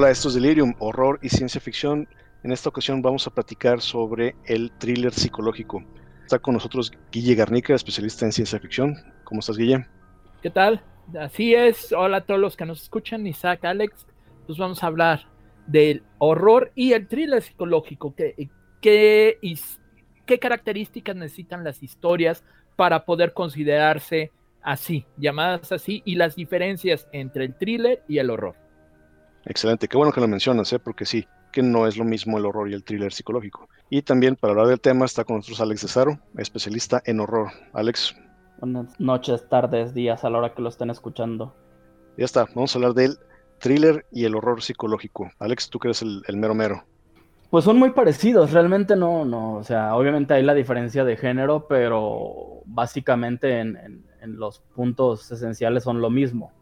Hola, esto es Delirium, horror y ciencia ficción. En esta ocasión vamos a platicar sobre el thriller psicológico. Está con nosotros Guille Garnica, especialista en ciencia ficción. ¿Cómo estás, Guille? ¿Qué tal? Así es. Hola a todos los que nos escuchan. Isaac, Alex. Pues vamos a hablar del horror y el thriller psicológico. ¿Qué, qué, qué características necesitan las historias para poder considerarse así, llamadas así, y las diferencias entre el thriller y el horror? Excelente, qué bueno que lo mencionas, ¿eh? porque sí, que no es lo mismo el horror y el thriller psicológico. Y también para hablar del tema está con nosotros Alex de Saro, especialista en horror. Alex. Buenas noches, tardes, días a la hora que lo estén escuchando. Ya está, vamos a hablar del thriller y el horror psicológico. Alex, tú que eres el, mero mero. Pues son muy parecidos, realmente no, no, o sea, obviamente hay la diferencia de género, pero básicamente en los puntos esenciales son lo mismo.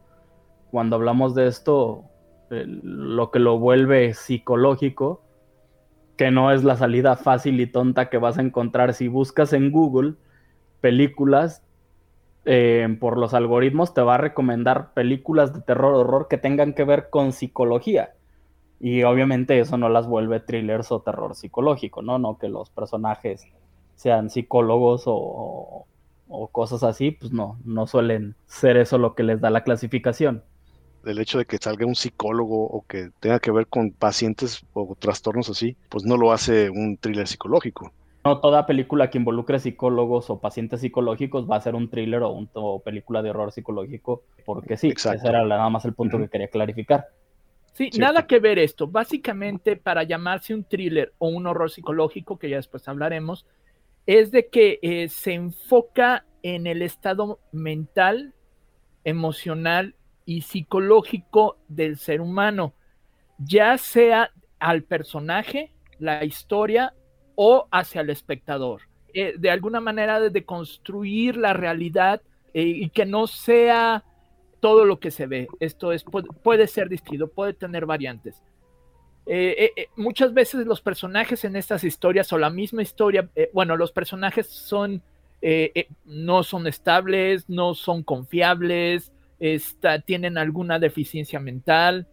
Cuando hablamos de esto, lo que lo vuelve psicológico, que no es la salida fácil y tonta que vas a encontrar si buscas en Google películas eh, por los algoritmos, te va a recomendar películas de terror horror que tengan que ver con psicología. Y obviamente eso no las vuelve thrillers o terror psicológico, ¿no? No que los personajes sean psicólogos o, o cosas así, pues no, no suelen ser eso lo que les da la clasificación el hecho de que salga un psicólogo o que tenga que ver con pacientes o trastornos así, pues no lo hace un thriller psicológico. No toda película que involucre psicólogos o pacientes psicológicos va a ser un thriller o, una película de horror psicológico, porque sí, ese era nada más el punto que quería clarificar. Sí, nada que ver esto. Básicamente, para llamarse un thriller o un horror psicológico, que ya después hablaremos, es de que eh, se enfoca en el estado mental, emocional y psicológico del ser humano, ya sea al personaje, la historia o hacia el espectador. Eh, de alguna manera de, construir la realidad eh, y que no sea todo lo que se ve. Esto es, puede, ser distinto, puede tener variantes. Eh, muchas veces los personajes en estas historias o la misma historia, bueno, los personajes son, no son estables, no son confiables, tienen alguna deficiencia mental.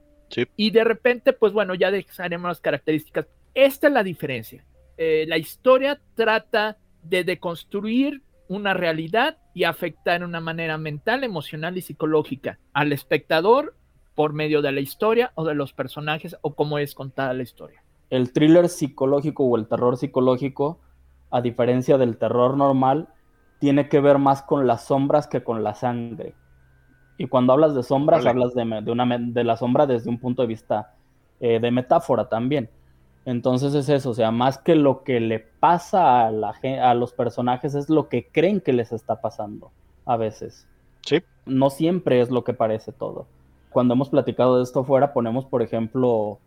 Y de repente, pues bueno, ya dejaremos las características. Esta es la diferencia. Eh, la historia trata de deconstruir una realidad y afectar de una manera mental, emocional y psicológica al espectador por medio de la historia o de los personajes o cómo es contada la historia. El thriller psicológico o el terror psicológico, a diferencia del terror normal, tiene que ver más con las sombras que con la sangre. Y cuando hablas de sombras, hablas de, de, una, de la sombra desde un punto de vista eh, de metáfora también. Entonces es eso, o sea, más que lo que le pasa a, la, a los personajes es lo que creen que les está pasando a veces. Sí. No siempre es lo que parece todo. Cuando hemos platicado de esto fuera, ponemos, por ejemplo,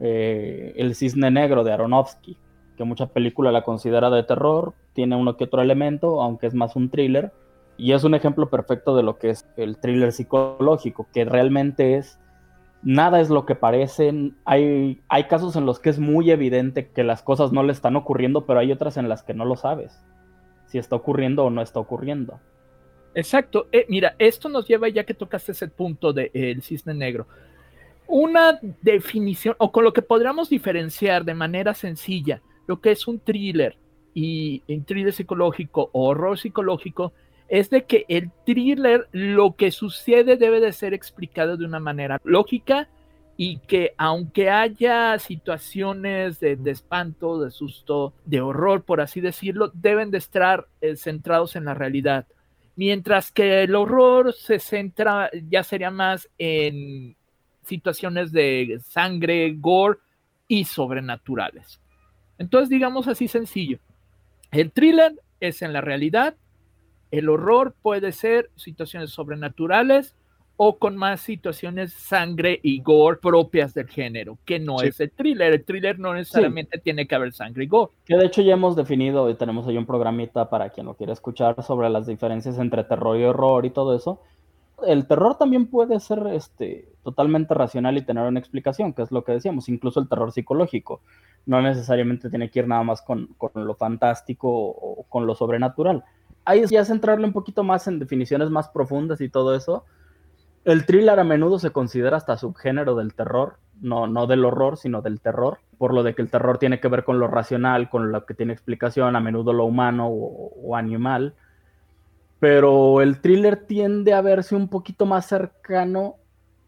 eh, El Cisne Negro de Aronofsky, que mucha película la considera de terror, tiene uno que otro elemento, aunque es más un thriller y es un ejemplo perfecto de lo que es el thriller psicológico, que realmente es, nada es lo que parecen. Hay, hay casos en los que es muy evidente que las cosas no le están ocurriendo, pero hay otras en las que no lo sabes, si está ocurriendo o no está ocurriendo. Exacto. Eh, mira, esto nos lleva, ya que tocaste ese punto del de, cisne negro, una definición, o con lo que podríamos diferenciar de manera sencilla lo que es un thriller y un thriller psicológico o horror psicológico, es de que el thriller, lo que sucede debe de ser explicado de una manera lógica y que aunque haya situaciones de, espanto, de susto, de horror, por así decirlo, deben de estar eh, centrados en la realidad. Mientras que el horror se centra, ya sería más en situaciones de sangre, gore y sobrenaturales. Entonces, digamos así sencillo. El thriller es en la realidad el horror puede ser situaciones sobrenaturales o con más situaciones sangre y gore propias del género, que no es el thriller. El thriller no necesariamente tiene que haber sangre y gore. Que de hecho ya hemos definido y tenemos ahí un programita para quien lo quiera escuchar sobre las diferencias entre terror y horror y todo eso. El terror también puede ser este, totalmente racional y tener una explicación, que es lo que decíamos, incluso el terror psicológico. No necesariamente tiene que ir nada más con, con lo fantástico o con lo sobrenatural ahí ya centrarle un poquito más en definiciones más profundas y todo eso. El thriller a menudo se considera hasta subgénero del terror no, no del horror, sino del terror, por lo de que el terror tiene que ver con lo racional, con lo que tiene explicación, a menudo lo humano o, animal. Pero el thriller tiende a verse un poquito más cercano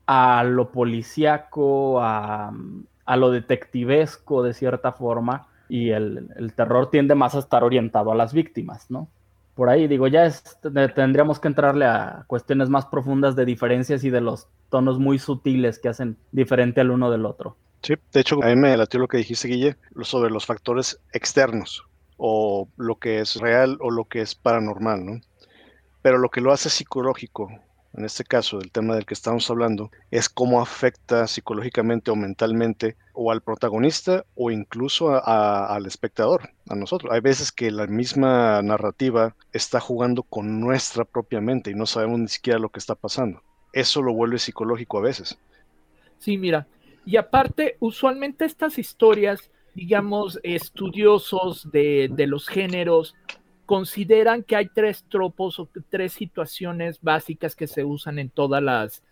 a lo policíaco, a, a lo detectivesco de cierta forma, y el, el, terror tiende más a estar orientado a las víctimas, ¿no? Por ahí digo, ya tendríamos que entrarle a cuestiones más profundas de diferencias y de los tonos muy sutiles que hacen diferente al uno del otro. Sí, de hecho, a me latió lo que dijiste, Guille, sobre los factores externos, o lo que es real o lo que es paranormal, ¿no? Pero lo que lo hace psicológico, en este caso, el tema del que estamos hablando, es cómo afecta psicológicamente o mentalmente o al protagonista o incluso al espectador, a nosotros. Hay veces que la misma narrativa está jugando con nuestra propia mente y no sabemos ni siquiera lo que está pasando. Eso lo vuelve psicológico a veces. Sí, mira, y aparte, usualmente estas historias, digamos, estudiosos de los géneros, consideran que hay tres tropos o tres situaciones básicas que se usan en todas las,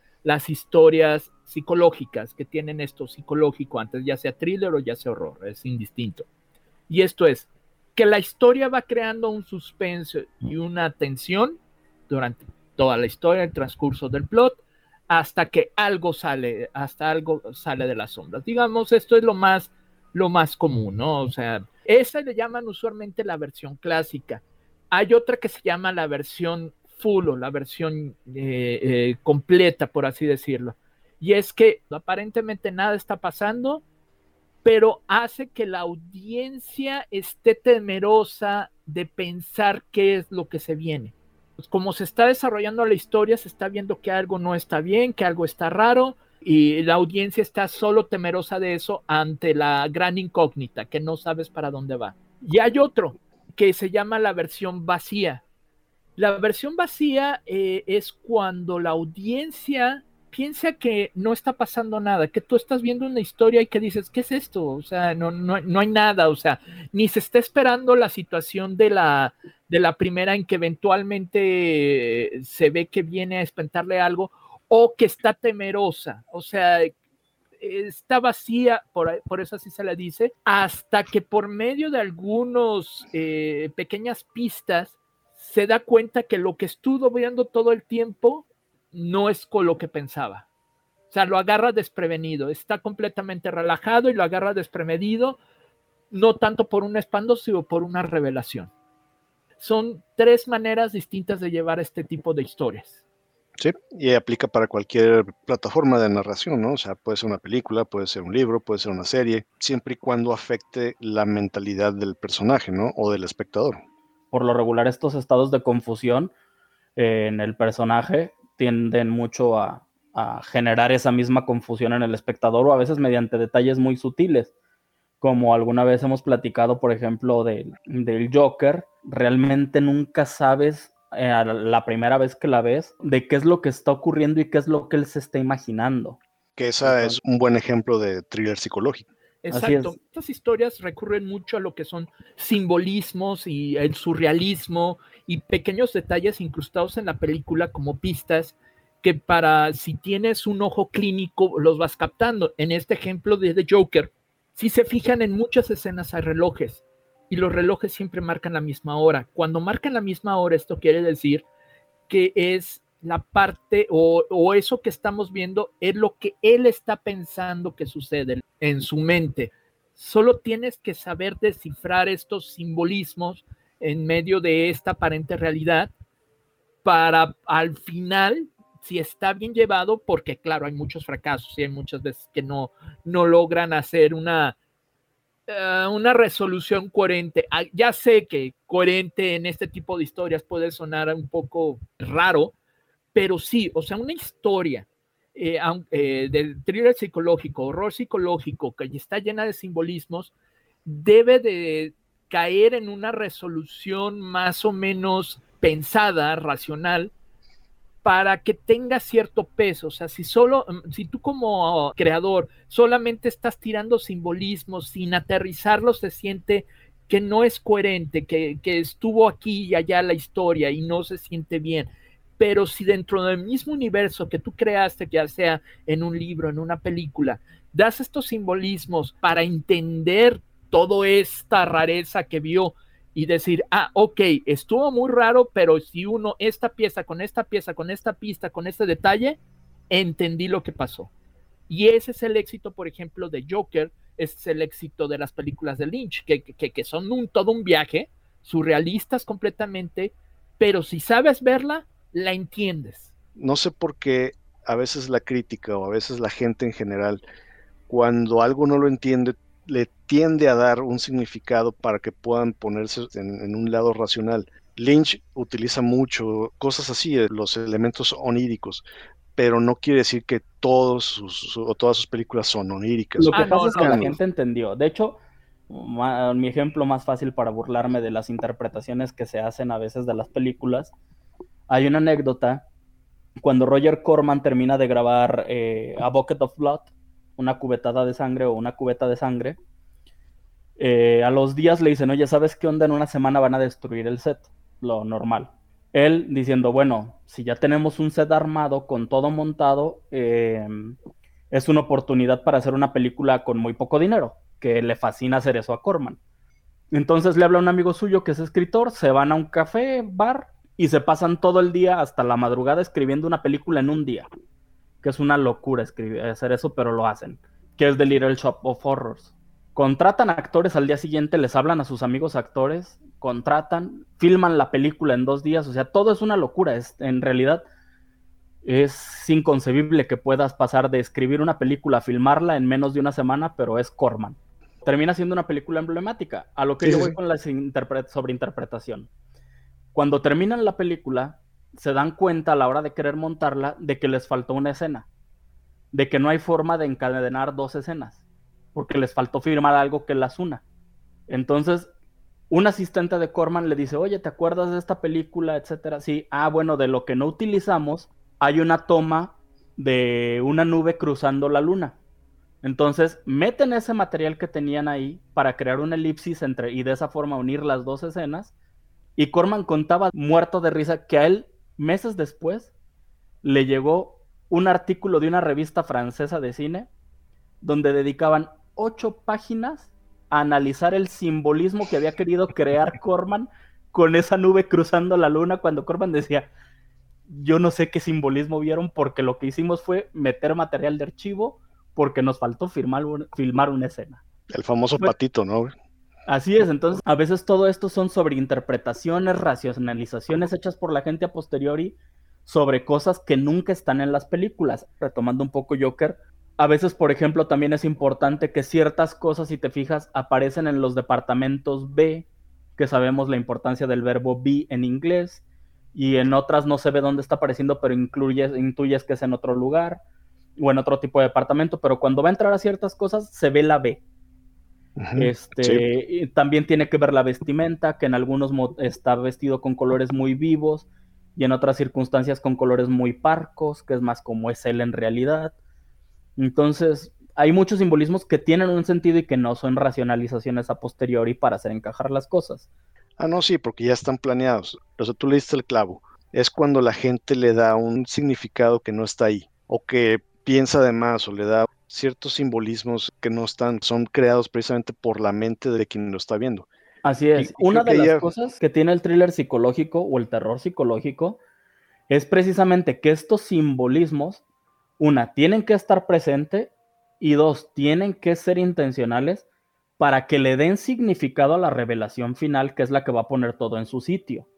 historias psicológicas que tienen esto psicológico antes, ya sea thriller o ya sea horror, es indistinto. Y esto es que la historia va creando un suspenso y una tensión durante toda la historia, el transcurso del plot, hasta que algo sale, hasta algo sale de las sombras. Digamos, esto es lo más, lo más común, ¿no? O sea, esa le llaman usualmente la versión clásica. Hay otra que se llama la versión full o la versión eh, eh, completa, por así decirlo. Y es que aparentemente nada está pasando, pero hace que la audiencia esté temerosa de pensar qué es lo que se viene. Pues como se está desarrollando la historia, se está viendo que algo no está bien, que algo está raro, y la audiencia está solo temerosa de eso ante la gran incógnita, que no sabes para dónde va. Y hay otro que se llama la versión vacía. La versión vacía eh, es cuando la audiencia piensa que no está pasando nada, que tú estás viendo una historia y que dices, ¿qué es esto? O sea, no, no, no hay nada, o sea, ni se está esperando la situación de la, de la primera en que eventualmente se ve que viene a espantarle algo, o que está temerosa, o sea, está vacía, por, por eso así se le dice, hasta que por medio de algunos eh, pequeñas pistas se da cuenta que lo que estuvo viendo todo el tiempo no es con lo que pensaba. O sea, lo agarra desprevenido, está completamente relajado y lo agarra desprevenido, no tanto por un espanto, sino por una revelación. Son tres maneras distintas de llevar este tipo de historias. Sí, y aplica para cualquier plataforma de narración, ¿no? O sea, puede ser una película, puede ser un libro, puede ser una serie, siempre y cuando afecte la mentalidad del personaje, ¿no? O del espectador. Por lo regular, estos estados de confusión eh, en el personaje tienden mucho a, generar esa misma confusión en el espectador o a veces mediante detalles muy sutiles. Como alguna vez hemos platicado, por ejemplo, del, del Joker, realmente nunca sabes eh, la primera vez que la ves de qué es lo que está ocurriendo y qué es lo que él se está imaginando. Que esa es un buen ejemplo de thriller psicológico. Exacto. Estas historias recurren mucho a lo que son simbolismos y el surrealismo y pequeños detalles incrustados en la película como pistas que para si tienes un ojo clínico los vas captando. En este ejemplo de The Joker, si se fijan en muchas escenas hay relojes y los relojes siempre marcan la misma hora. Cuando marcan la misma hora, esto quiere decir que es la parte o, eso que estamos viendo es lo que él está pensando que sucede en su mente. Solo tienes que saber descifrar estos simbolismos en medio de esta aparente realidad para al final, si está bien llevado, porque claro, hay muchos fracasos y hay muchas veces que no, no logran hacer una, eh, una resolución coherente. Ah, ya sé que coherente en este tipo de historias puede sonar un poco raro, pero sí, o sea, una historia eh, eh, de thriller psicológico, horror psicológico, que está llena de simbolismos, debe de caer en una resolución más o menos pensada, racional, para que tenga cierto peso. O sea, si solo, mm, si tú como creador solamente estás tirando simbolismos sin aterrizarlos, se siente que no es coherente, que, que estuvo aquí y allá la historia y no se siente bien. Pero si dentro del mismo universo que tú creaste, ya sea en un libro, en una película, das estos simbolismos para entender toda esta rareza que vio y decir, ah, ok, estuvo muy raro, pero si uno esta pieza con esta pieza, con esta pista, con este detalle, entendí lo que pasó. Y ese es el éxito, por ejemplo, de Joker, es el éxito de las películas de Lynch, que, que, son un, todo un viaje, surrealistas completamente, pero si sabes verla, la entiendes. No sé por qué a veces la crítica o a veces la gente en general, cuando algo no lo entiende, le tiende a dar un significado para que puedan ponerse en, un lado racional. Lynch utiliza mucho cosas así, eh, los elementos oníricos, pero no quiere decir que todos sus, o todas sus películas son oníricas. Lo que ah, pasa es que la gente entendió. De hecho, mi ejemplo más fácil para burlarme de las interpretaciones que se hacen a veces de las películas, hay una anécdota cuando Roger Corman termina de grabar eh, A Bucket of Blood, una cubetada de sangre o una cubeta de sangre, eh, a los días le dicen, oye, ¿sabes qué onda? En una semana van a destruir el set, lo normal. Él diciendo, bueno, si ya tenemos un set armado con todo montado, eh, es una oportunidad para hacer una película con muy poco dinero, que le fascina hacer eso a Corman. Entonces le habla un amigo suyo que es escritor, se van a un café, bar, y se pasan todo el día hasta la madrugada escribiendo una película en un día que es una locura escribir, hacer eso, pero lo hacen, que es The Little Shop of Horrors. Contratan actores al día siguiente, les hablan a sus amigos actores, contratan, filman la película en dos días, o sea, todo es una locura, es, en realidad es inconcebible que puedas pasar de escribir una película a filmarla en menos de una semana, pero es Corman. Termina siendo una película emblemática, a lo que yo voy con la sobreinterpretación. Cuando terminan la película, se dan cuenta a la hora de querer montarla de que les faltó una escena, de que no hay forma de encadenar dos escenas, porque les faltó firmar algo que las una. Entonces, un asistente de Corman le dice, oye, ¿te acuerdas de esta película, etcétera? Sí, ah, bueno, de lo que no utilizamos, hay una toma de una nube cruzando la luna. Entonces, meten ese material que tenían ahí para crear una elipsis entre y de esa forma unir las dos escenas. Y Corman contaba muerto de risa que a él meses después, le llegó un artículo de una revista francesa de cine donde dedicaban ocho páginas a analizar el simbolismo que había querido crear Corman con esa nube cruzando la luna cuando Corman decía, yo no sé qué simbolismo vieron porque lo que hicimos fue meter material de archivo porque nos faltó filmar una escena. El famoso patito, ¿no? Así es, entonces a veces todo esto son sobre interpretaciones, racionalizaciones hechas por la gente a posteriori sobre cosas que nunca están en las películas. Retomando un poco Joker, a veces, por ejemplo, también es importante que ciertas cosas, si te fijas, aparecen en los departamentos B, que sabemos la importancia del verbo be en inglés, y en otras no se ve dónde está apareciendo, pero intuyes que es en otro lugar o en otro tipo de departamento, pero cuando va a entrar a ciertas cosas se ve la B este, También tiene que ver la vestimenta, que en algunos está vestido con colores muy vivos y en otras circunstancias con colores muy parcos, que es más como es él en realidad. Entonces, hay muchos simbolismos que tienen un sentido y que no son racionalizaciones a posteriori para hacer encajar las cosas. Ah, no, sí, porque ya están planeados. O sea, tú le diste el clavo. Es cuando la gente le da un significado que no está ahí, o que piensa de más, o le da ciertos simbolismos que no están, son creados precisamente por la mente de quien lo está viendo. Así es. Una de las cosas que tiene el thriller psicológico o el terror psicológico es precisamente que estos simbolismos, una, tienen que estar presentes y dos, tienen que ser intencionales para que le den significado a la revelación final, que es la que va a poner todo en su sitio.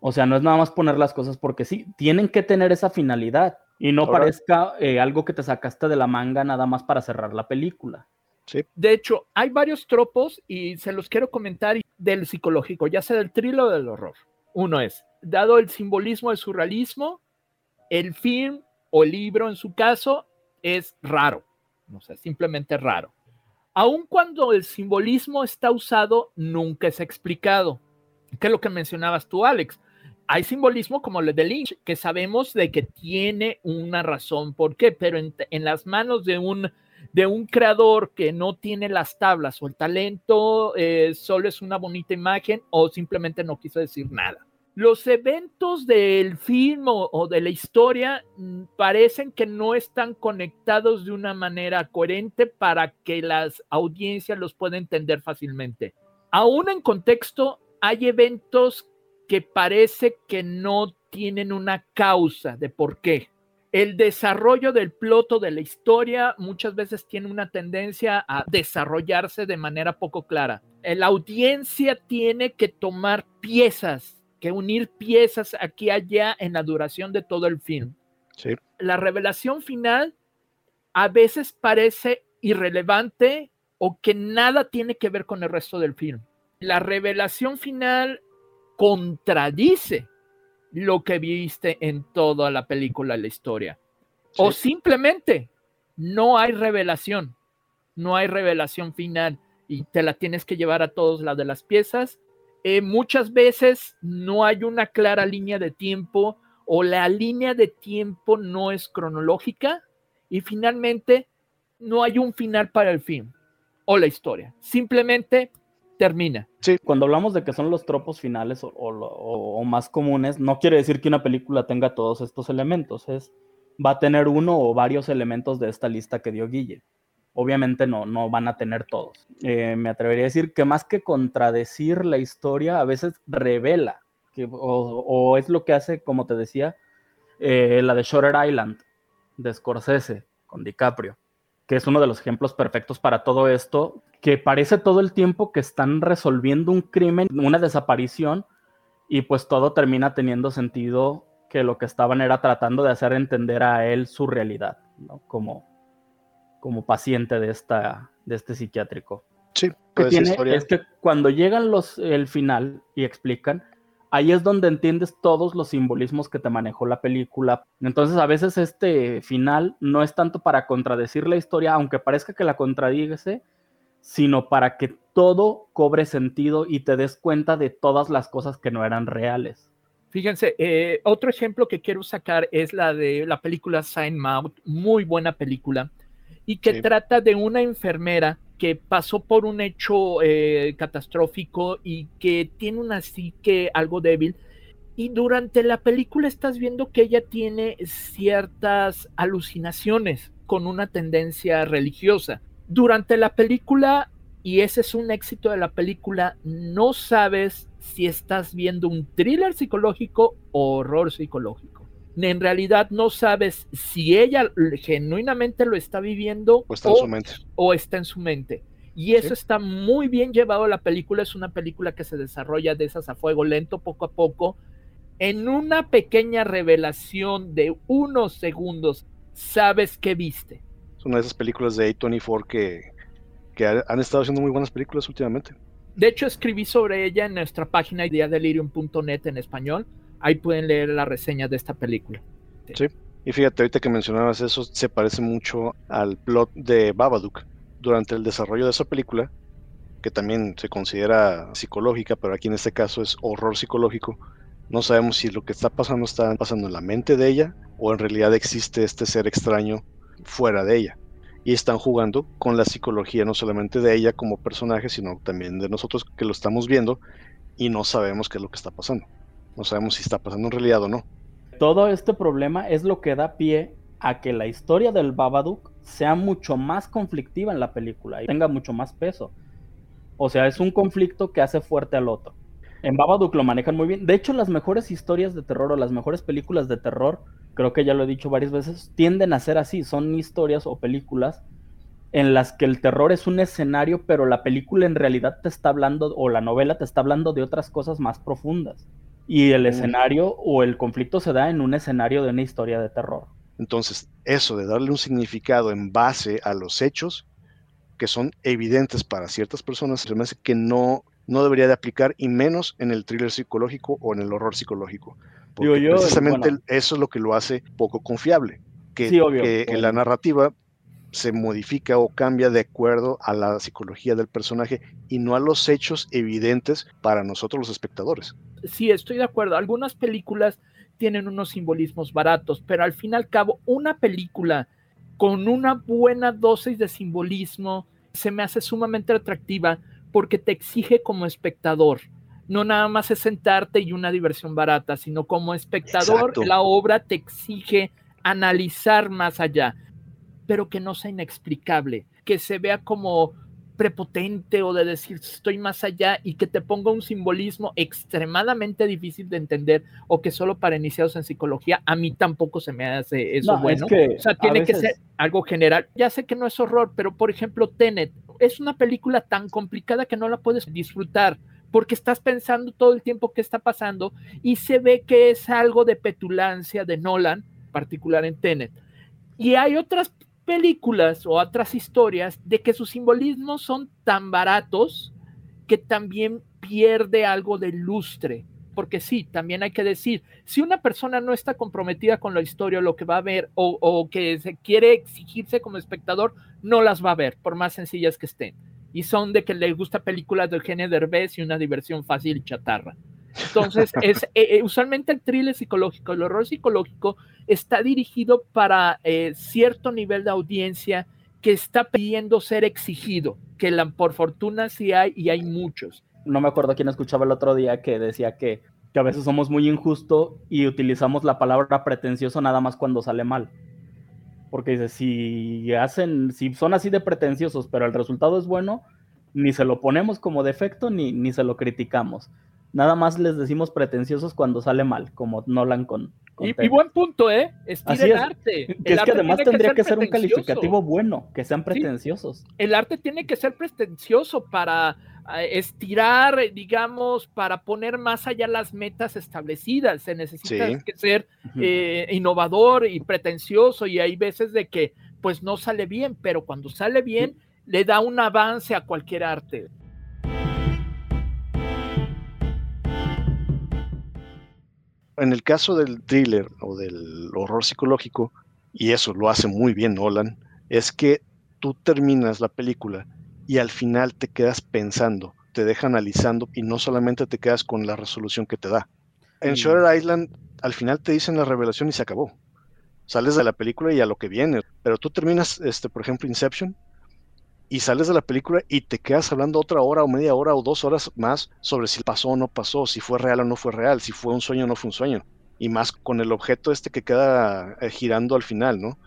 O sea, no es nada más poner las cosas porque sí, tienen que tener esa finalidad. Y no parezca eh, algo que te sacaste de la manga nada más para cerrar la película. Sí. De hecho, hay varios tropos y se los quiero comentar del psicológico, ya sea del thriller o del horror. Uno es, dado el simbolismo del surrealismo, el film o el libro en su caso es raro, o sea, simplemente raro. Aun cuando el simbolismo está usado, nunca es explicado. ¿Qué es lo que mencionabas tú, Alex? Hay simbolismo como el de Lynch, que sabemos de que tiene una razón por qué, pero en, las manos de un, de un creador que no tiene las tablas o el talento, eh, solo es una bonita imagen o simplemente no quiso decir nada. Los eventos del film o, de la historia mm, parecen que no están conectados de una manera coherente para que las audiencias los puedan entender fácilmente. Aún en contexto, hay eventos que parece que no tienen una causa de por qué. El desarrollo del ploto de la historia muchas veces tiene una tendencia a desarrollarse de manera poco clara. La audiencia tiene que tomar piezas que unir piezas aquí y allá en la duración de todo el film. La revelación final a veces parece irrelevante o que nada tiene que ver con el resto del film. La revelación final contradice lo que viste en toda la película, la historia. O simplemente no hay revelación, no hay revelación final y te la tienes que llevar a todos las de las piezas eh, muchas veces no hay una clara línea de tiempo o la línea de tiempo no es cronológica y finalmente no hay un final para el film o la historia. Simplemente termina. Sí, cuando hablamos de que son los tropos finales o, más comunes, no quiere decir que una película tenga todos estos elementos. Es, va a tener uno o varios elementos de esta lista que dio Guille obviamente no, no van a tener todos. Eh, me atrevería a decir que más que contradecir la historia, a veces revela, que, o, es lo que hace, como te decía, eh, la de Shutter Island, de Scorsese, con DiCaprio, que es uno de los ejemplos perfectos para todo esto, que parece todo el tiempo que están resolviendo un crimen, una desaparición, y pues todo termina teniendo sentido que lo que estaban era tratando de hacer entender a él su realidad, ¿no? Como, como paciente de, esta, de este psiquiátrico. Sí, que tiene, es que cuando llegan los, el final y explican, ahí es donde entiendes todos los simbolismos que te manejó la película. Entonces a veces este final no es tanto para contradecir la historia, aunque parezca que la contradice, sino para que todo cobre sentido y te des cuenta de todas las cosas que no eran reales. Fíjense, eh, otro ejemplo que quiero sacar es la de la película Sign Mouth, muy buena película y que trata de una enfermera que pasó por un hecho eh, catastrófico y que tiene una psique algo débil. Y durante la película estás viendo que ella tiene ciertas alucinaciones con una tendencia religiosa. Durante la película, y ese es un éxito de la película, no sabes si estás viendo un thriller psicológico o horror psicológico en realidad no sabes si ella genuinamente lo está viviendo o está en su mente. O está en su mente. Y eso está muy bien llevado a la película. Es una película que se desarrolla de esas a fuego lento, poco a poco. En una pequeña revelación de unos segundos, sabes qué viste. Es una de esas películas de A24 que, que han estado haciendo muy buenas películas últimamente. De hecho, escribí sobre ella en nuestra página ideadelirium.net en español ahí pueden leer la reseña de esta película. Sí, y fíjate, ahorita que mencionabas eso, se parece mucho al plot de Babadook. Durante el desarrollo de esa película, que también se considera psicológica, pero aquí en este caso es horror psicológico, no sabemos si lo que está pasando está pasando en la mente de ella o en realidad existe este ser extraño fuera de ella. Y están jugando con la psicología no solamente de ella como personaje, sino también de nosotros que lo estamos viendo y no sabemos qué es lo que está pasando. No sabemos si está pasando en realidad o no. Todo este problema es lo que da pie a que la historia del Babadook sea mucho más conflictiva en la película y tenga mucho más peso. O sea, es un conflicto que hace fuerte al otro. En Babadook lo manejan muy bien. De hecho, las mejores historias de terror o las mejores películas de terror, creo que ya lo he dicho varias veces, tienden a ser así. Son historias o películas en las que el terror es un escenario, pero la película en realidad te está hablando, o la novela te está hablando de otras cosas más profundas. Y el escenario o el conflicto se da en un escenario de una historia de terror. Entonces, eso de darle un significado en base a los hechos que son evidentes para ciertas personas, se me hace que no, no debería de aplicar y menos en el thriller psicológico o en el horror psicológico. Porque precisamente eso es lo que lo hace poco confiable. Que, que en la narrativa se modifica o cambia de acuerdo a la psicología del personaje y no a los hechos evidentes para nosotros los espectadores. Sí, estoy de acuerdo. Algunas películas tienen unos simbolismos baratos, pero al fin y al cabo, una película con una buena dosis de simbolismo se me hace sumamente atractiva porque te exige como espectador no nada más es sentarte y una diversión barata, sino como espectador la obra te exige analizar más allá, pero que no sea inexplicable, que se vea como prepotente o de decir estoy más allá y que te ponga un simbolismo extremadamente difícil de entender o que solo para iniciados en psicología a mí tampoco se me hace eso bueno. o sea, tiene que ser algo general. Ya sé que no es horror, pero por ejemplo, Tenet es una película tan complicada que no la puedes disfrutar porque estás pensando todo el tiempo qué está pasando y se ve que es algo de petulancia de Nolan, particular en Tenet. Y hay otras películas o otras historias de que sus simbolismos son tan baratos que también pierde algo de lustre. Porque sí, también hay que decir, si una persona no está comprometida con la historia lo que va a ver o, que se quiere exigirse como espectador, no las va a ver, por más sencillas que estén y son de que les gusta películas de Eugenio Derbez y una diversión fácil chatarra. Entonces, es, eh, eh, usualmente el thriller psicológico, el horror psicológico está dirigido para eh, cierto nivel de audiencia que está pidiendo ser exigido, que la, por fortuna sí hay y hay muchos. No me acuerdo quién escuchaba el otro día que decía que, que a veces somos muy injustos y utilizamos la palabra pretencioso nada más cuando sale mal. Porque dice, si hacen, si son así de pretenciosos, pero el resultado es bueno, ni se lo ponemos como defecto ni, ni se lo criticamos. Nada más les decimos pretenciosos cuando sale mal, como Nolan con. y, buen punto, ¿eh? Estira el arte. Que es que además tendría que ser, un calificativo bueno, que sean pretenciosos. el arte tiene que ser pretencioso para estirar, digamos, para poner más allá las metas establecidas. Se necesita que ser eh, innovador y pretencioso y hay veces de que pues no sale bien, pero cuando sale bien le da un avance a cualquier arte. En el caso del thriller o del horror psicológico, y eso lo hace muy bien Nolan, es que tú terminas la película y al final te quedas pensando, te deja analizando y no solamente te quedas con la resolución que te da. En Shutter Island al final te dicen la revelación y se acabó. Sales de la película y a lo que viene, pero tú terminas, este, por ejemplo, Inception y sales de la película y te quedas hablando otra hora o media hora o dos horas más sobre si pasó o no pasó, si fue real o no fue real, si fue un sueño o no fue un sueño. Y más con el objeto este que queda eh, girando al final, ¿no?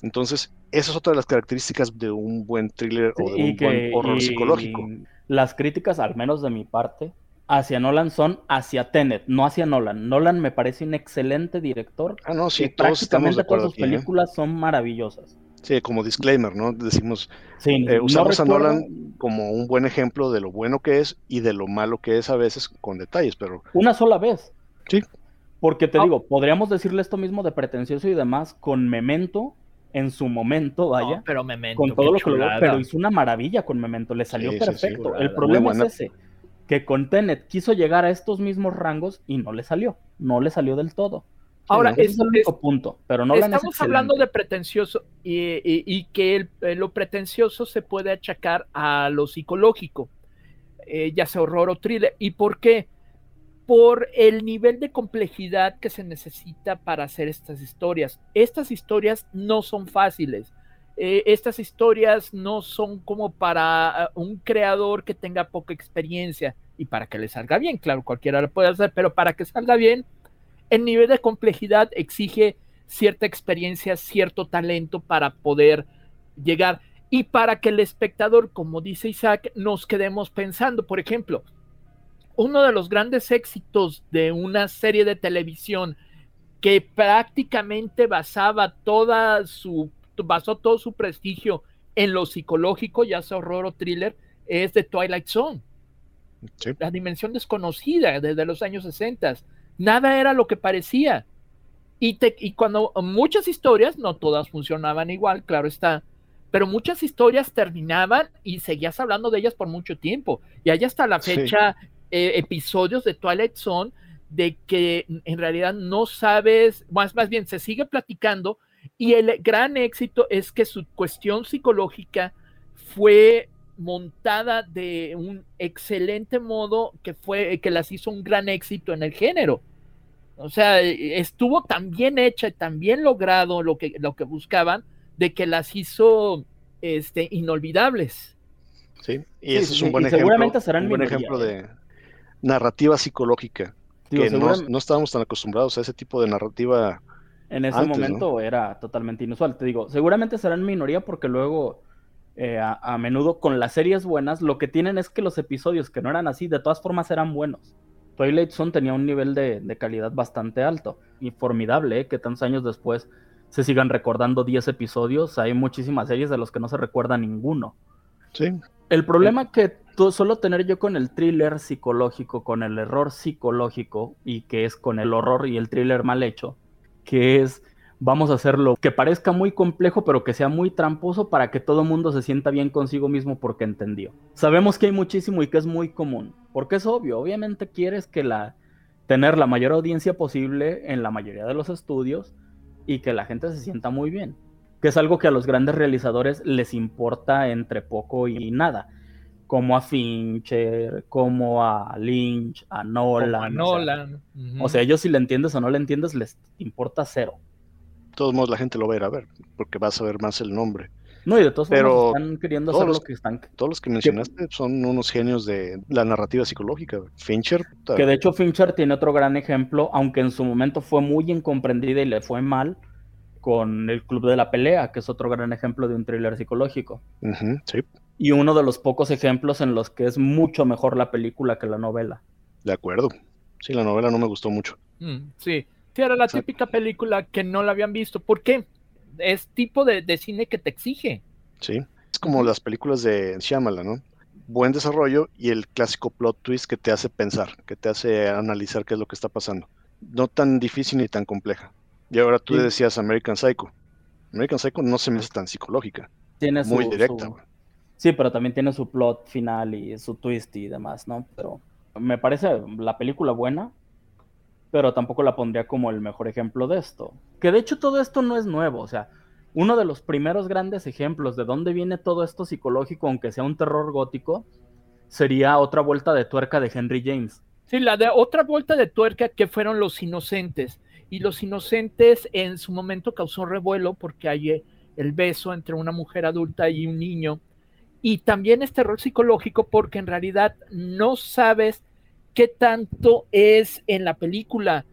Entonces, esa es otra de las características de un buen thriller o de un buen horror psicológico. Las críticas, al menos de mi parte, hacia Nolan son hacia Tenet, no hacia Nolan. Nolan me parece un excelente director. Ah, no, sí, todos prácticamente todas sus ¿eh? películas son maravillosas. Sí, como disclaimer, ¿no? Decimos, eh, usamos a Nolan como un buen ejemplo de lo bueno que es y de lo malo que es a veces con detalles, pero... Una sola vez. Sí. Porque te ah. digo, podríamos decirle esto mismo de pretencioso y demás con Memento, en su momento, vaya. pero Memento, con todo lo que pero hizo una maravilla con Memento, le salió perfecto. el problema es ese, que con Tenet quiso llegar a estos mismos rangos y no le salió, no le salió del todo. Ahora, es, el único punto, pero no Estamos hablando de pretencioso y, que eh, lo pretencioso se puede achacar a lo psicológico, eh, ya sea horror o thriller. ¿Y por qué? por el nivel de complejidad que se necesita para hacer estas historias. Estas historias no son fáciles. Eh, estas historias no son como para ah, un creador que tenga poca experiencia y para que le salga bien, claro, cualquiera lo puede hacer, pero para que salga bien, el nivel de complejidad exige cierta experiencia, cierto talento para poder llegar y para que el espectador, como dice Isaac, nos quedemos pensando, por ejemplo, uno de los grandes éxitos de una serie de televisión que prácticamente basaba toda su, basó todo su prestigio en lo psicológico, ya sea horror o thriller, es The Twilight Zone. La dimensión desconocida desde los años 60. Nada era lo que parecía. Y, y cuando muchas historias, no todas funcionaban igual, claro está, pero muchas historias terminaban y seguías hablando de ellas por mucho tiempo. Y hay hasta la fecha eh, episodios de Twilight Zone de que en realidad no sabes, más, más bien se sigue platicando y el gran éxito es que su cuestión psicológica fue montada de un excelente modo que fue que las hizo un gran éxito en el género. O sea, estuvo tan bien hecha, tan bien logrado lo que, lo que buscaban, de que las hizo este, inolvidables. Sí, y ese es un buen ejemplo. Seguramente serán un buen ejemplo de, narrativa psicológica. que no, no, estábamos tan acostumbrados a ese tipo de narrativa. En ese momento era totalmente inusual. Te digo, seguramente serán minoría porque luego, eh, a, menudo con las series buenas, lo que tienen es que los episodios que no eran así, de todas formas eran buenos. Twilight Zone tenía un nivel de, calidad bastante alto y formidable, ¿eh? que tantos años después se sigan recordando 10 episodios. Hay muchísimas series de los que no se recuerda ninguno. Sí. El problema que tú, solo tener yo con el thriller psicológico, con el error psicológico, y que es con el horror y el thriller mal hecho, que es vamos a hacerlo que parezca muy complejo, pero que sea muy tramposo para que todo el mundo se sienta bien consigo mismo porque entendió. Sabemos que hay muchísimo y que es muy común, porque es obvio, obviamente quieres que la tener la mayor audiencia posible en la mayoría de los estudios y que la gente se sienta muy bien, que es algo que a los grandes realizadores les importa entre poco y nada como a Fincher, como a Lynch, a Nolan. Nolan. O sea, ellos si le entiendes o no le entiendes, les importa cero. Todos modos, la gente lo va a ir a ver, porque vas a ver más el nombre. No, y de todos modos están queriendo hacer lo que están. Todos los que mencionaste son unos genios de la narrativa psicológica. Fincher. Que de hecho Fincher tiene otro gran ejemplo, aunque en su momento fue muy incomprendida y le fue mal, con El Club de la Pelea, que es otro gran ejemplo de un thriller psicológico. sí y uno de los pocos ejemplos en los que es mucho mejor la película que la novela. De acuerdo. Sí, la novela no me gustó mucho. Mm, sí. Sí, era la típica película que no la habían visto. ¿Por qué? Es tipo de, cine que te exige. Sí, es como las películas de Shyamalan, ¿no? Buen desarrollo y el clásico plot twist que te hace pensar, que te hace analizar qué es lo que está pasando. No tan difícil ni tan compleja. Y ahora tú decías American Psycho. American Psycho no se me hace tan psicológica. Tiene muy directa. Sí, pero también tiene su plot final y su twist y demás, ¿no? Pero me parece la película buena, pero tampoco la pondría como el mejor ejemplo de esto. Que de hecho todo esto no es nuevo, o sea, uno de los primeros grandes ejemplos de dónde viene todo esto psicológico, aunque sea un terror gótico, sería otra vuelta de tuerca de Henry James. Sí, la de otra vuelta de tuerca que fueron Los Inocentes. Y Los Inocentes en su momento causó revuelo porque hay el beso entre una mujer adulta y un niño y también este terror psicológico porque en realidad no sabes qué tanto es en la película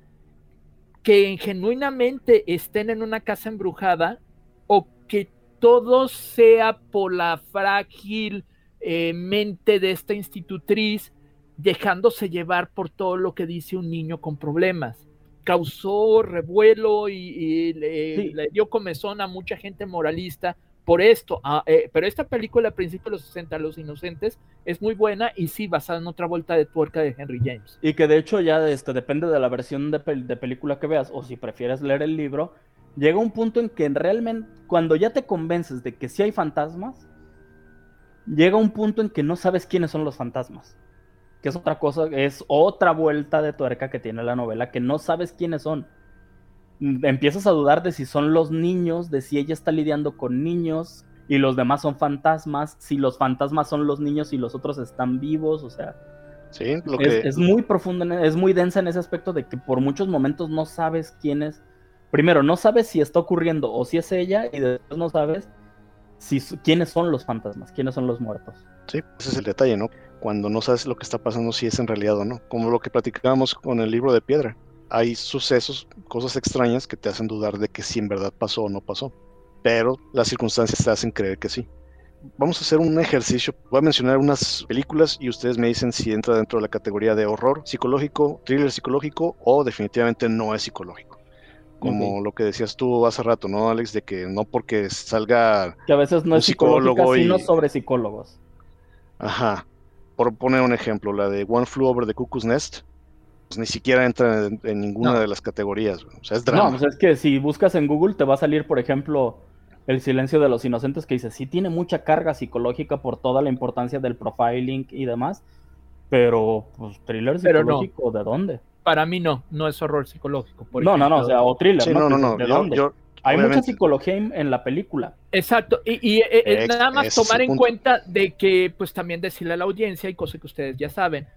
que genuinamente estén en una casa embrujada o que todo sea por la frágil eh, mente de esta institutriz dejándose llevar por todo lo que dice un niño con problemas. Causó revuelo y, le, le, dio comezón a mucha gente moralista por esto, ah, eh, pero esta película, a principios de los 60, Los Inocentes, es muy buena y sí, basada en otra vuelta de tuerca de Henry James. Y que de hecho ya este, depende de la versión de, película que veas, o si prefieres leer el libro, llega un punto en que realmente, cuando ya te convences de que sí hay fantasmas, llega un punto en que no sabes quiénes son los fantasmas. Que es otra cosa, es otra vuelta de tuerca que tiene la novela, que no sabes quiénes son empiezas a dudar de si son los niños, de si ella está lidiando con niños y los demás son fantasmas, si los fantasmas son los niños y los otros están vivos, o sea, sí, lo es, que... es, muy profunda, es muy densa en ese aspecto de que por muchos momentos no sabes quién es, primero no sabes si está ocurriendo o si es ella y después no sabes si quiénes son los fantasmas, quiénes son los muertos. Sí, ese es el detalle, ¿no? Cuando no sabes lo que está pasando, si es en realidad o no, como lo que platicábamos con el libro de piedra hay sucesos, cosas extrañas que te hacen dudar de que si en verdad pasó o no pasó. Pero las circunstancias te hacen creer que sí. Vamos a hacer un ejercicio. Voy a mencionar unas películas y ustedes me dicen si entra dentro de la categoría de horror psicológico, thriller psicológico o definitivamente no es psicológico. Como lo que decías tú hace rato, ¿no, Alex? De que no porque salga. Que a veces no es psicólogo, sino sobre psicólogos. Ajá. Por poner un ejemplo, la de One Flew Over the Cuckoo's Nest pues, ni siquiera entra en, ninguna de las categorías. O sea, es drama. No, pues es que si buscas en Google te va a salir, por ejemplo, El silencio de los inocentes, que dice, sí tiene mucha carga psicológica por toda la importancia del profiling y demás, pero pues thriller psicológico, ¿de dónde? Para mí no, no es horror psicológico. no, no, no, o sea, o thriller. no, no, no, ¿de dónde? Hay mucha psicología en, la película. Exacto, y, eh, eh, nada más tomar en cuenta de que, pues también decirle a la audiencia, y cosas que ustedes ya saben,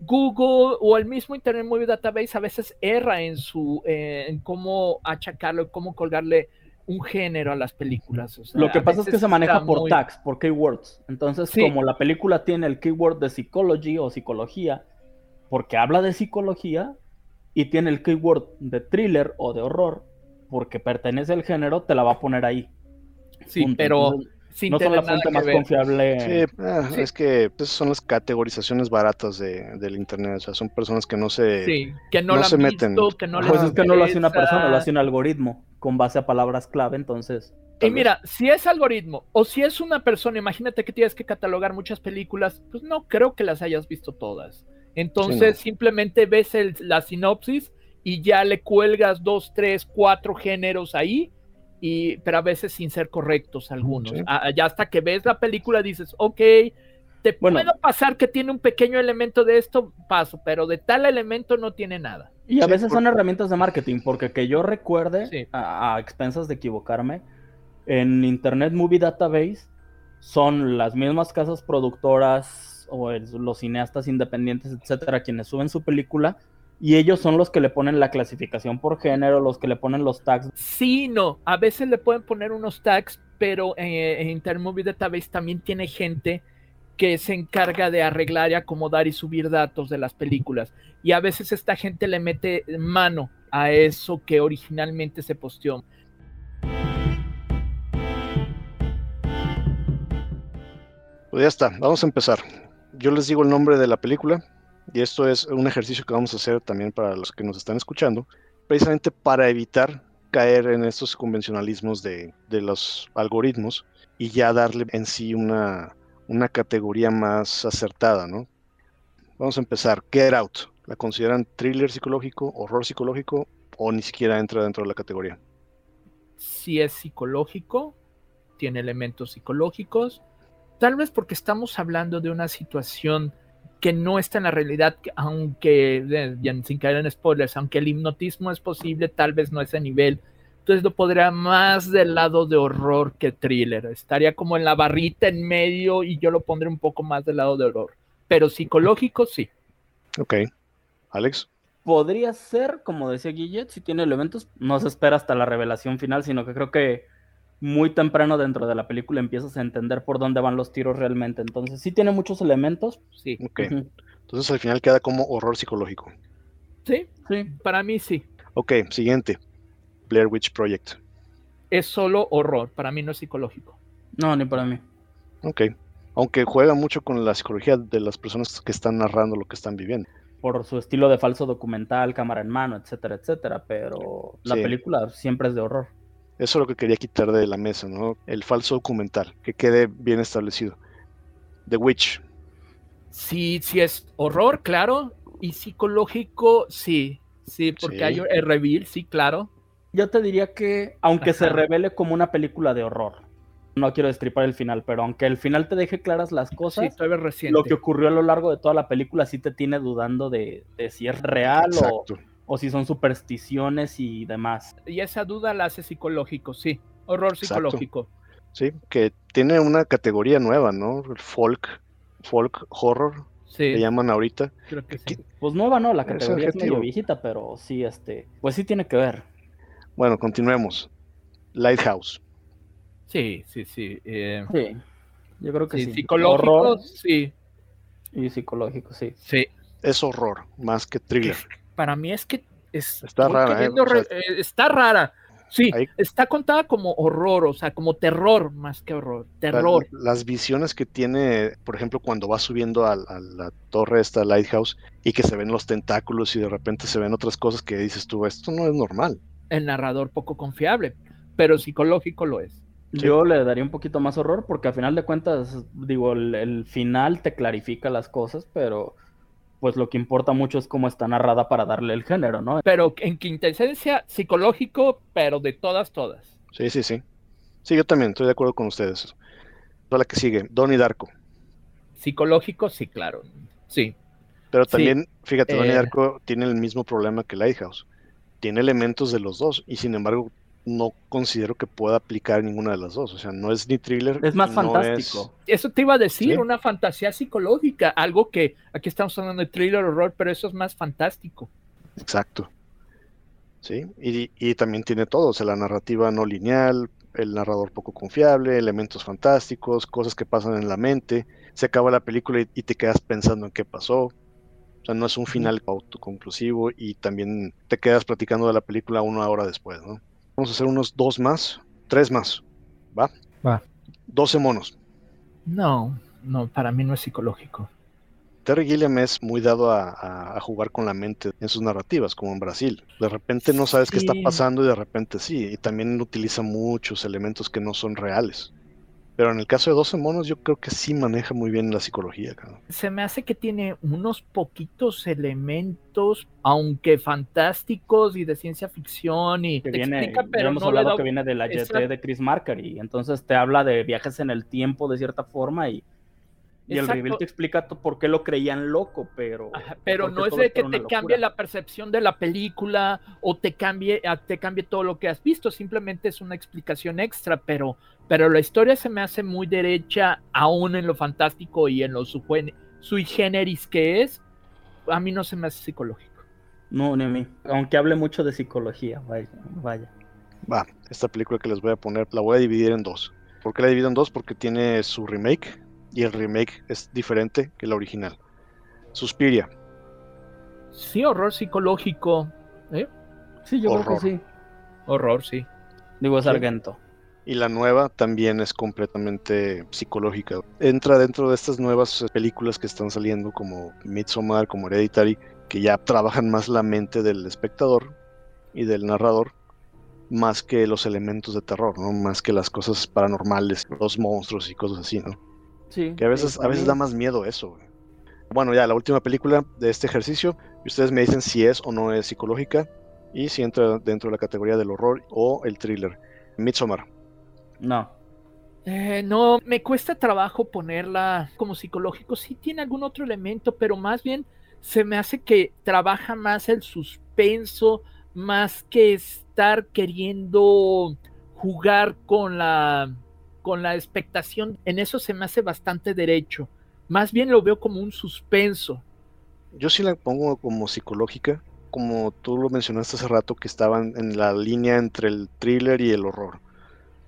Google o el mismo Internet Movie Database a veces erra en su en cómo achacarlo, cómo colgarle un género a las películas. o sea, Lo que pasa es que se maneja por muy- tags, por keywords. Entonces, Sí. como la película tiene el keyword de psychology o psicología, porque habla de psicología, y tiene el keyword de thriller o de horror, porque pertenece al género, te la va a poner ahí. Sí, Punto. pero Entonces, sin no son la fuente más ver. confiable. Sí, Sí. es que esas son las categorizaciones baratas de, del internet. O sea, son personas que no se. Sí, que no, no la se han meten. que no pues es que no lo hace una persona, lo hace un algoritmo con base a palabras clave, entonces. Y vez. mira, si es algoritmo o si es una persona, imagínate que tienes que catalogar muchas películas, pues no creo que las hayas visto todas. Entonces Sí, simplemente ves el- la sinopsis y ya le cuelgas dos, tres, cuatro géneros ahí, y, pero a veces sin ser correctos algunos. Sí. Ah, ya hasta que ves la película dices, ok, te Bueno. puedo pasar que tiene un pequeño elemento de esto, paso, pero de tal elemento no tiene nada. Y a Sí, veces son herramientas de marketing, porque que yo recuerde, Sí. a, a expensas de equivocarme, en Internet Movie Database son las mismas casas productoras o el- los cineastas independientes, etcétera, quienes suben su película, y ellos son los que le ponen la clasificación por género, los que le ponen los tags. Sí, no. A veces le pueden poner unos tags, pero eh, en Intermovie Database también tiene gente que se encarga de arreglar y acomodar y subir datos de las películas. Y a veces esta gente le mete mano a eso que originalmente se posteó. Pues ya está, vamos a empezar. Yo les digo el nombre de la película y esto es un ejercicio que vamos a hacer también para los que nos están escuchando, precisamente para evitar caer en estos convencionalismos de, los algoritmos y ya darle en sí una, una categoría más acertada, ¿no? Vamos a empezar. Get Out. ¿La consideran thriller psicológico, horror psicológico o ni siquiera entra dentro de la categoría? Si es psicológico, tiene elementos psicológicos, tal vez porque estamos hablando de una situación que no está en la realidad, que aunque, sin caer en spoilers, aunque el hipnotismo es posible, tal vez no a ese nivel. Entonces lo podría más del lado de horror que thriller. Estaría como en la barrita en medio y yo lo pondré un poco más del lado de horror. Pero psicológico sí. Ok. Alex. Podría ser, como decía Guillet, si tiene elementos, no se espera hasta la revelación final, sino que creo que muy temprano dentro de la película empiezas a entender por dónde van los tiros realmente. Entonces, sí tiene muchos elementos. Sí. Ok. Entonces al final queda como horror psicológico. Sí, Sí. para mí sí. Ok, siguiente. Blair Witch Project. Es solo horror, para mí no es psicológico. No, ni para mí. Ok. Aunque juega mucho con la psicología de las personas que están narrando lo que están viviendo. Por su estilo de falso documental, cámara en mano, etcétera, etcétera. Pero la Sí. película siempre es de horror. Eso es lo que quería quitar de la mesa, ¿no? El falso documental, que quede bien establecido. The Witch. Sí, sí es horror, claro. Y psicológico, sí. Sí, porque Sí. hay el reveal, sí, claro. Yo te diría que, aunque se revele como una película de horror, no quiero destripar el final, pero aunque el final te deje claras las cosas, lo que ocurrió a lo largo de toda la película sí te tiene dudando de, de si es real Exacto. o si son supersticiones y demás. Y esa duda la hace psicológico, sí. Horror Exacto. psicológico. Sí, que tiene una categoría nueva, ¿no? El folk, folk horror, Sí, le llaman ahorita. creo que sí. Pues nueva no, la categoría es, medio viejita, pero sí, este, pues sí tiene que ver. Bueno, continuemos. Lighthouse. Sí, sí, sí. eh, Sí, yo creo que sí, sí. psicológico, Horror sí. y psicológico, sí. Sí. Es horror, más que thriller. Para mí es que es, Está rara, ¿eh? O sea, eh, está rara. Sí, Ahí- está contada como horror, o sea, como terror más que horror. La- Terror. las visiones que tiene, por ejemplo, cuando va subiendo a, a la torre esta Lighthouse y que se ven los tentáculos y de repente se ven otras cosas que dices tú, esto no es normal. El narrador poco confiable, pero psicológico lo es. Sí. Yo le daría un poquito más horror porque a final de cuentas, digo, el, el final te clarifica las cosas, pero pues lo que importa mucho es cómo está narrada para darle el género, ¿no? Pero en quintesencia psicológico, pero de todas, todas. Sí, sí, sí. Sí, yo también estoy de acuerdo con ustedes. La que sigue, Donnie Darko. Psicológico, sí, claro. Sí. Pero Sí, también, fíjate, Donnie eh, Darko tiene el mismo problema que Lighthouse. Tiene elementos de los dos y sin embargo no considero que pueda aplicar ninguna de las dos. O sea, no es ni thriller. Es más no fantástico. Eso te iba a decir, Sí. una fantasía psicológica, algo que aquí estamos hablando de thriller horror, pero eso es más fantástico. Exacto. ¿sí? Y, también tiene todo, o sea, la narrativa no lineal, el narrador poco confiable, elementos fantásticos, cosas que pasan en la mente, se acaba la película y, te quedas pensando en qué pasó. O sea, no es un final autoconclusivo y también te quedas platicando de la película una hora después, ¿no? Vamos a hacer unos dos más, tres más, ¿va? Va. 12 monos. No, no, para mí no es psicológico. Terry Gilliam es muy dado a, jugar con la mente en sus narrativas, como en Brasil. De repente no sabes qué está pasando y de repente sí. Y también utiliza muchos elementos que no son reales. Pero en el caso de 12 monos, yo creo que sí maneja muy bien la psicología. Se me hace que tiene unos poquitos elementos, aunque fantásticos y de ciencia ficción. y que viene, pero hemos hablado que viene de la YT de Chris Marker. Y entonces te habla de viajes en el tiempo de cierta forma y y el reveal te explica por qué lo creían loco, pero... pero no es de que te cambie la percepción de la película o te cambie, te cambie todo lo que has visto, simplemente es una explicación extra, pero, pero la historia se me hace muy derecha, aún en lo fantástico y en lo sui generis que es, a mí no se me hace psicológico. No, ni a mí, aunque hable mucho de psicología, vaya, vaya. Va, esta película que les voy a poner, la voy a dividir en dos. ¿Por qué la divido en dos? Porque tiene su remake, y el remake es diferente que la original. Suspiria. Sí, horror psicológico. ¿eh? Sí, yo creo que sí. Horror, sí. Digo, Sargento. Y la nueva también es completamente psicológica. Entra dentro de estas nuevas películas que están saliendo como Midsommar, como Hereditary, que ya trabajan más la mente del espectador y del narrador, más que los elementos de terror, ¿no? Más que las cosas paranormales, los monstruos y cosas así, ¿no? que a veces, a veces da más miedo eso. Bueno, ya la última película de este ejercicio, y ustedes me dicen si es o no es psicológica y si entra dentro de la categoría del horror o el thriller. Midsommar. No. Eh, no, me cuesta trabajo ponerla como psicológico. Sí tiene algún otro elemento, pero más bien se me hace que trabaja más el suspenso, más que estar queriendo jugar con la con la expectación, en eso se me hace bastante derecho. Más bien lo veo como un suspenso. Yo sí la pongo como psicológica, como tú lo mencionaste hace rato, que estaban en la línea entre el thriller y el horror.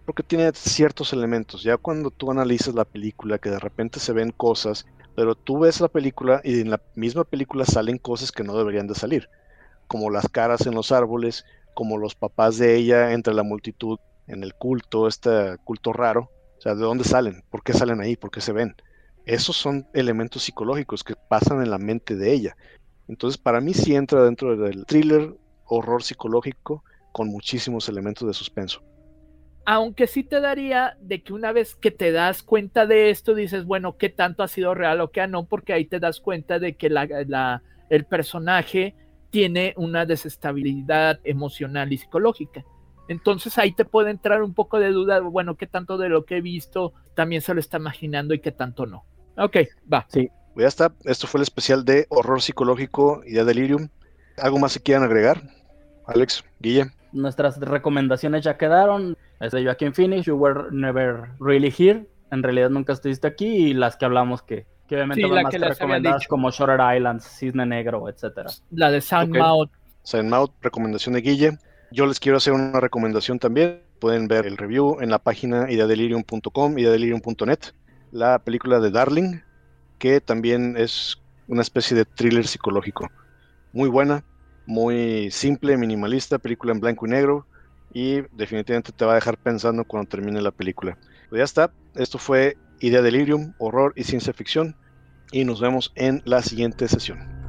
Porque tiene ciertos elementos. Ya cuando tú analizas la película, que de repente se ven cosas, pero tú ves la película y en la misma película salen cosas que no deberían de salir. Como las caras en los árboles, como los papás de ella entre la multitud en el culto, este culto raro. O sea, ¿de dónde salen? ¿Por qué salen ahí? ¿Por qué se ven? Esos son elementos psicológicos que pasan en la mente de ella. Entonces, para mí sí entra dentro del thriller, horror psicológico, con muchísimos elementos de suspenso. Aunque sí te daría de que una vez que te das cuenta de esto, dices, bueno, ¿qué tanto ha sido real o qué no? Porque ahí te das cuenta de que la, el personaje tiene una desestabilidad emocional y psicológica. Entonces ahí te puede entrar un poco de duda, bueno, qué tanto de lo que he visto también se lo está imaginando y qué tanto no. Ok, va. Sí. Pues ya está. Esto fue el especial de horror psicológico y de delirium. ¿Algo más que quieran agregar? Alex, Guille. Nuestras recomendaciones ya quedaron. Es de Joaquin Phoenix, You Were Never Really Here. En realidad nunca estuviste aquí. Y las que hablamos que, que obviamente van más que recomendadas como Shutter Islands, Cisne Negro, etcétera. La de Soundmouth. Soundmouth, recomendación de Guille. Yo les quiero hacer una recomendación también. Pueden ver el review en la página ideadelirium.com, ideadelirium.net. La película de Darling, que también es una especie de thriller psicológico. Muy buena, muy simple, minimalista, película en blanco y negro. Y definitivamente te va a dejar pensando cuando termine la película. Pues ya está. Esto fue Idea Delirium, horror y ciencia ficción. Y nos vemos en la siguiente sesión.